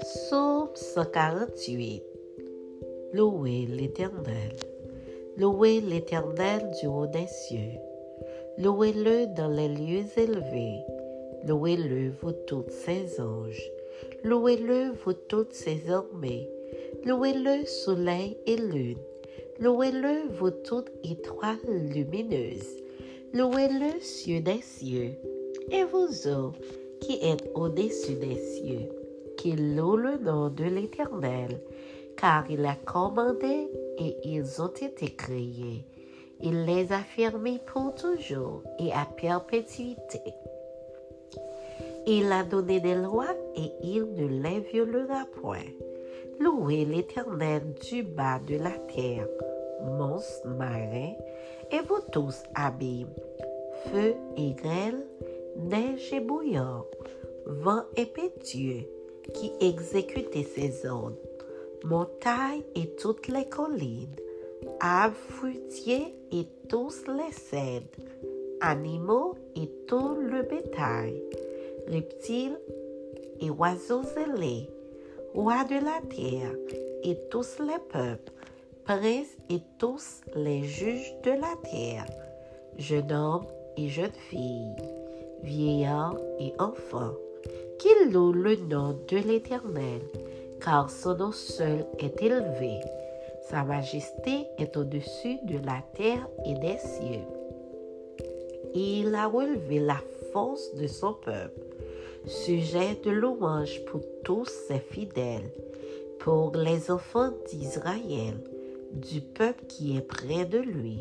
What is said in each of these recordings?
Psaume 148 Louez l'Éternel. Louez l'Éternel du haut des cieux. Louez-le dans les lieux élevés. Louez-le, vous toutes ses anges. Louez-le, vous toutes ses armées. Louez-le, soleil et lune. Louez-le, vous toutes étoiles lumineuses. Louez-le, cieux des cieux. Et vous eaux qui êtes au-dessus des cieux, qui louent le nom de l'Éternel, car il a commandé et ils ont été créés. Il les a fermés pour toujours et à perpétuité. Il a donné des lois et il ne les violera point. Louez l'Éternel du bas de la terre, monstres marins, et vous tous abîmes, feu et grêle, neige et bouillant, vent impétueux, qui exécutez ses ordres, montagnes et toutes les collines, arbres fruitiers et tous les cèdres, animaux et tout le bétail, reptiles et oiseaux ailés, rois de la terre et tous les peuples, princes et tous les juges de la terre, jeunes hommes et jeunes filles, vieillards et enfants, qu'ils louent le nom de l'Éternel, car son nom seul est élevé. Sa majesté est au-dessus de la terre et des cieux. Il a relevé la force de son peuple sujet de louange pour tous ses fidèles, pour les enfants d'Israël, du peuple qui est près de lui.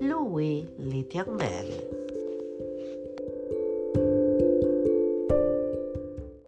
Louez l'Éternel.